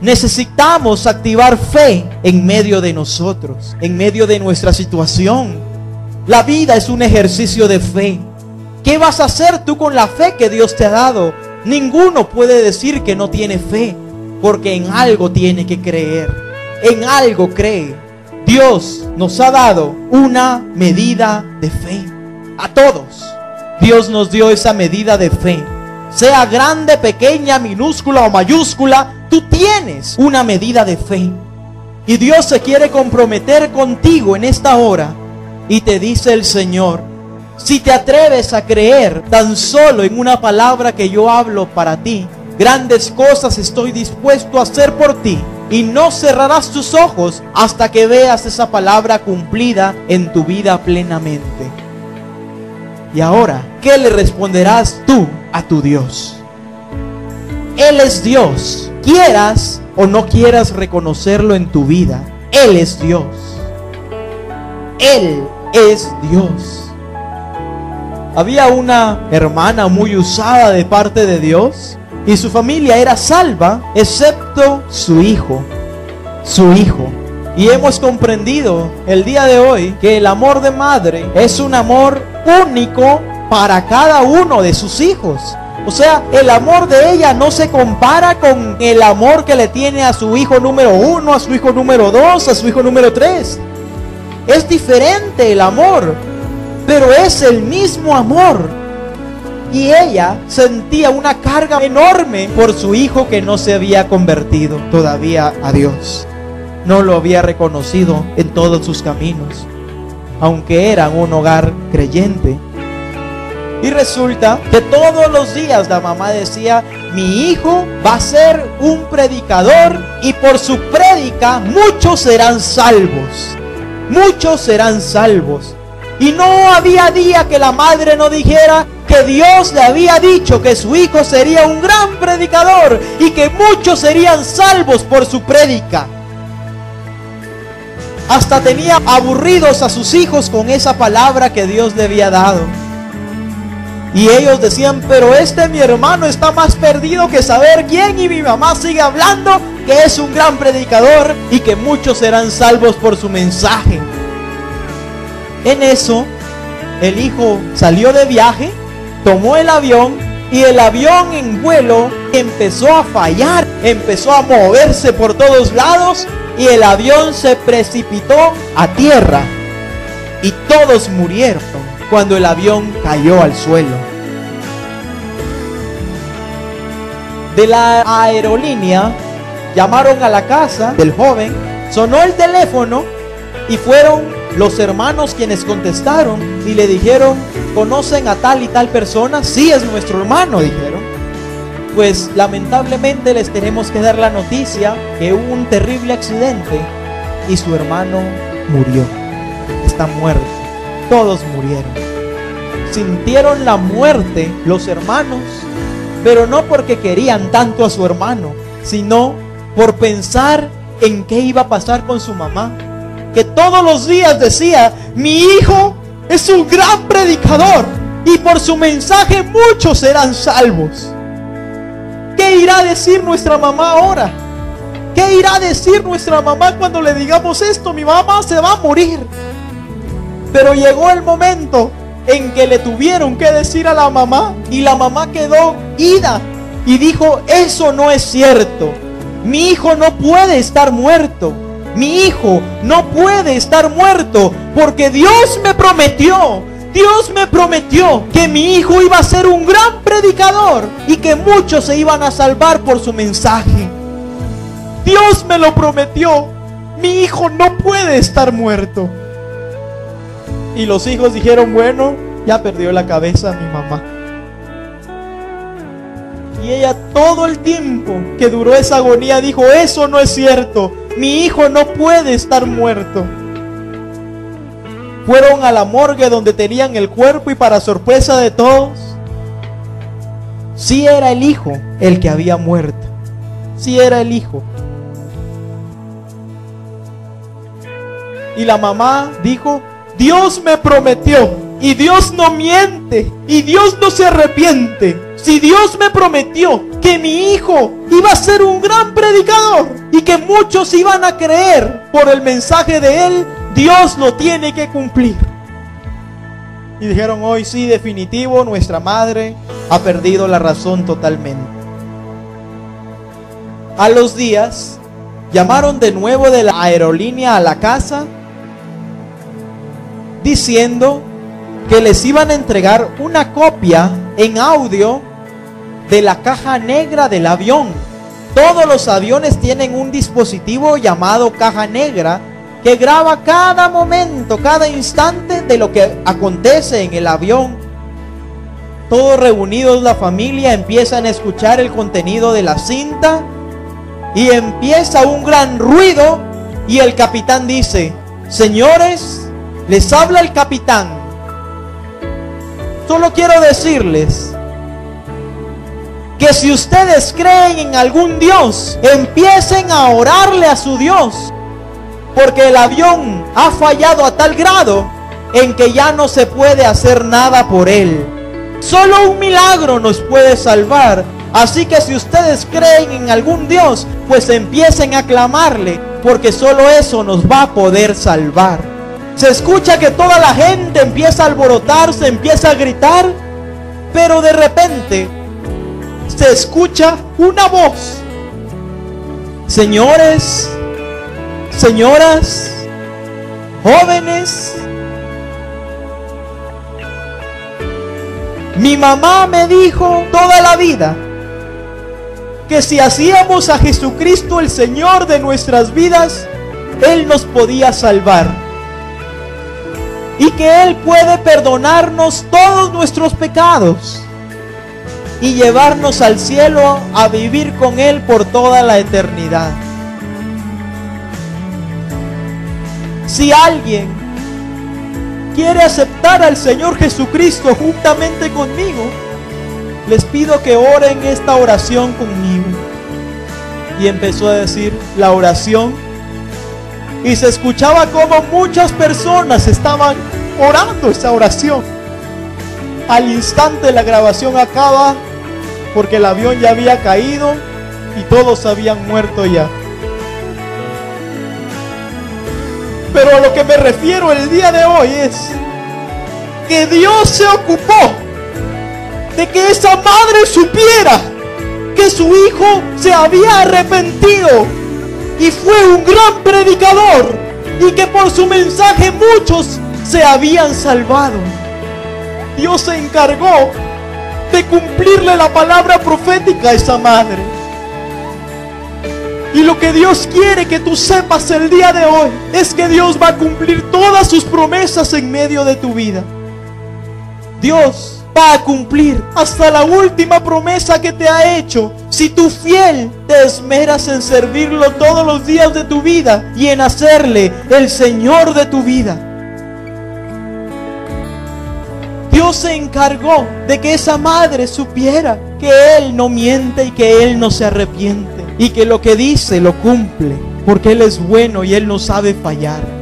Necesitamos activar fe en medio de nosotros, en medio de nuestra situación. La vida es un ejercicio de fe. ¿Qué vas a hacer tú con la fe que Dios te ha dado? Ninguno puede decir que no tiene fe, porque en algo tiene que creer. En algo cree. Dios nos ha dado una medida de fe. A todos. Dios nos dio esa medida de fe. Sea grande, pequeña, minúscula o mayúscula, tú tienes una medida de fe. Y Dios se quiere comprometer contigo en esta hora. Y te dice el Señor, si te atreves a creer tan solo en una palabra que yo hablo para ti, grandes cosas estoy dispuesto a hacer por ti. Y no cerrarás tus ojos hasta que veas esa palabra cumplida en tu vida plenamente. Y ahora, ¿qué le responderás tú a tu Dios? Él es Dios. Quieras o no quieras reconocerlo en tu vida, Él es Dios. Él es Dios. Había una hermana muy usada de parte de Dios y su familia era salva, excepto su hijo, su hijo. Y hemos comprendido el día de hoy que el amor de madre es un amor único para cada uno de sus hijos. O sea, el amor de ella no se compara con el amor que le tiene a su hijo número uno, a su hijo número dos, a su hijo número tres. Es diferente el amor, pero es el mismo amor. Y ella sentía una carga enorme por su hijo que no se había convertido todavía a Dios. No lo había reconocido en todos sus caminos, aunque era un hogar creyente. Y resulta que todos los días la mamá decía, mi hijo va a ser un predicador y por su prédica muchos serán salvos. Muchos serán salvos. Y no había día que la madre no dijera que Dios le había dicho que su hijo sería un gran predicador y que muchos serían salvos por su prédica. Hasta tenía aburridos a sus hijos con esa palabra que Dios le había dado. Y ellos decían, pero este mi hermano está más perdido que saber quién y mi mamá sigue hablando que es un gran predicador y que muchos serán salvos por su mensaje. En eso, el hijo salió de viaje, tomó el avión y el avión en vuelo empezó a fallar, empezó a moverse por todos lados y el avión se precipitó a tierra y todos murieron cuando el avión cayó al suelo. De la aerolínea llamaron a la casa del joven, sonó el teléfono y fueron los hermanos quienes contestaron y le dijeron, ¿conocen a tal y tal persona? Sí, es nuestro hermano, dijeron. Pues lamentablemente les tenemos que dar la noticia que hubo un terrible accidente y su hermano murió. Está muerto. Todos murieron. Sintieron la muerte los hermanos, pero no porque querían tanto a su hermano, sino por pensar en qué iba a pasar con su mamá que todos los días decía, mi hijo es un gran predicador y por su mensaje muchos serán salvos. ¿Qué irá a decir nuestra mamá ahora? ¿Qué irá a decir nuestra mamá cuando le digamos esto? Mi mamá se va a morir. Pero llegó el momento en que le tuvieron que decir a la mamá y la mamá quedó ida y dijo, eso no es cierto. Mi hijo no puede estar muerto. Mi hijo no puede estar muerto porque Dios me prometió. Dios me prometió que mi hijo iba a ser un gran predicador y que muchos se iban a salvar por su mensaje. Dios me lo prometió. Mi hijo no puede estar muerto. Y los hijos dijeron, bueno, ya perdió la cabeza mi mamá. Y ella todo el tiempo que duró esa agonía dijo, eso no es cierto mi hijo no puede estar muerto. Fueron a la morgue donde tenían el cuerpo y para sorpresa de todos, sí era el hijo el que había muerto. Sí era el hijo. Y la mamá dijo, Dios me prometió y Dios no miente y Dios no se arrepiente. Si Dios me prometió que mi hijo iba a ser un gran predicador y que muchos iban a creer por el mensaje de él, Dios lo tiene que cumplir. Y dijeron, hoy sí, definitivo, nuestra madre ha perdido la razón totalmente. A los días, llamaron de nuevo de la aerolínea a la casa diciendo que les iban a entregar una copia en audio de la caja negra del avión. Todos los aviones tienen un dispositivo llamado caja negra que graba cada momento, cada instante de lo que acontece en el avión. Todos reunidos la familia empiezan a escuchar el contenido de la cinta y empieza un gran ruido y el capitán dice, señores, les habla el capitán. Solo quiero decirles que si ustedes creen en algún Dios, empiecen a orarle a su Dios. Porque el avión ha fallado a tal grado en que ya no se puede hacer nada por él. Solo un milagro nos puede salvar. Así que si ustedes creen en algún Dios, pues empiecen a clamarle, porque solo eso nos va a poder salvar. Se escucha que toda la gente empieza a alborotarse, empieza a gritar, pero de repente se escucha una voz. Señores, señoras, jóvenes, mi mamá me dijo toda la vida que si hacíamos a Jesucristo el Señor de nuestras vidas, Él nos podía salvar. Y que Él puede perdonarnos todos nuestros pecados y llevarnos al cielo a vivir con Él por toda la eternidad. Si alguien quiere aceptar al Señor Jesucristo juntamente conmigo, les pido que oren esta oración conmigo. Y empezó a decir la oración. Y se escuchaba como muchas personas estaban orando esa oración. Al instante la grabación acaba porque el avión ya había caído y todos habían muerto ya. Pero a lo que me refiero el día de hoy es que Dios se ocupó de que esa madre supiera que su hijo se había arrepentido y fue un gran predicador y que por su mensaje muchos se habían salvado. Dios se encargó de cumplirle la palabra profética a esa madre. Y lo que Dios quiere que tú sepas el día de hoy es que Dios va a cumplir todas sus promesas en medio de tu vida. Dios va a cumplir hasta la última promesa que te ha hecho. Si tú fiel te esmeras en servirlo todos los días de tu vida y en hacerle el Señor de tu vida. Dios se encargó de que esa madre supiera que Él no miente y que Él no se arrepiente y que lo que dice lo cumple, porque Él es bueno y Él no sabe fallar.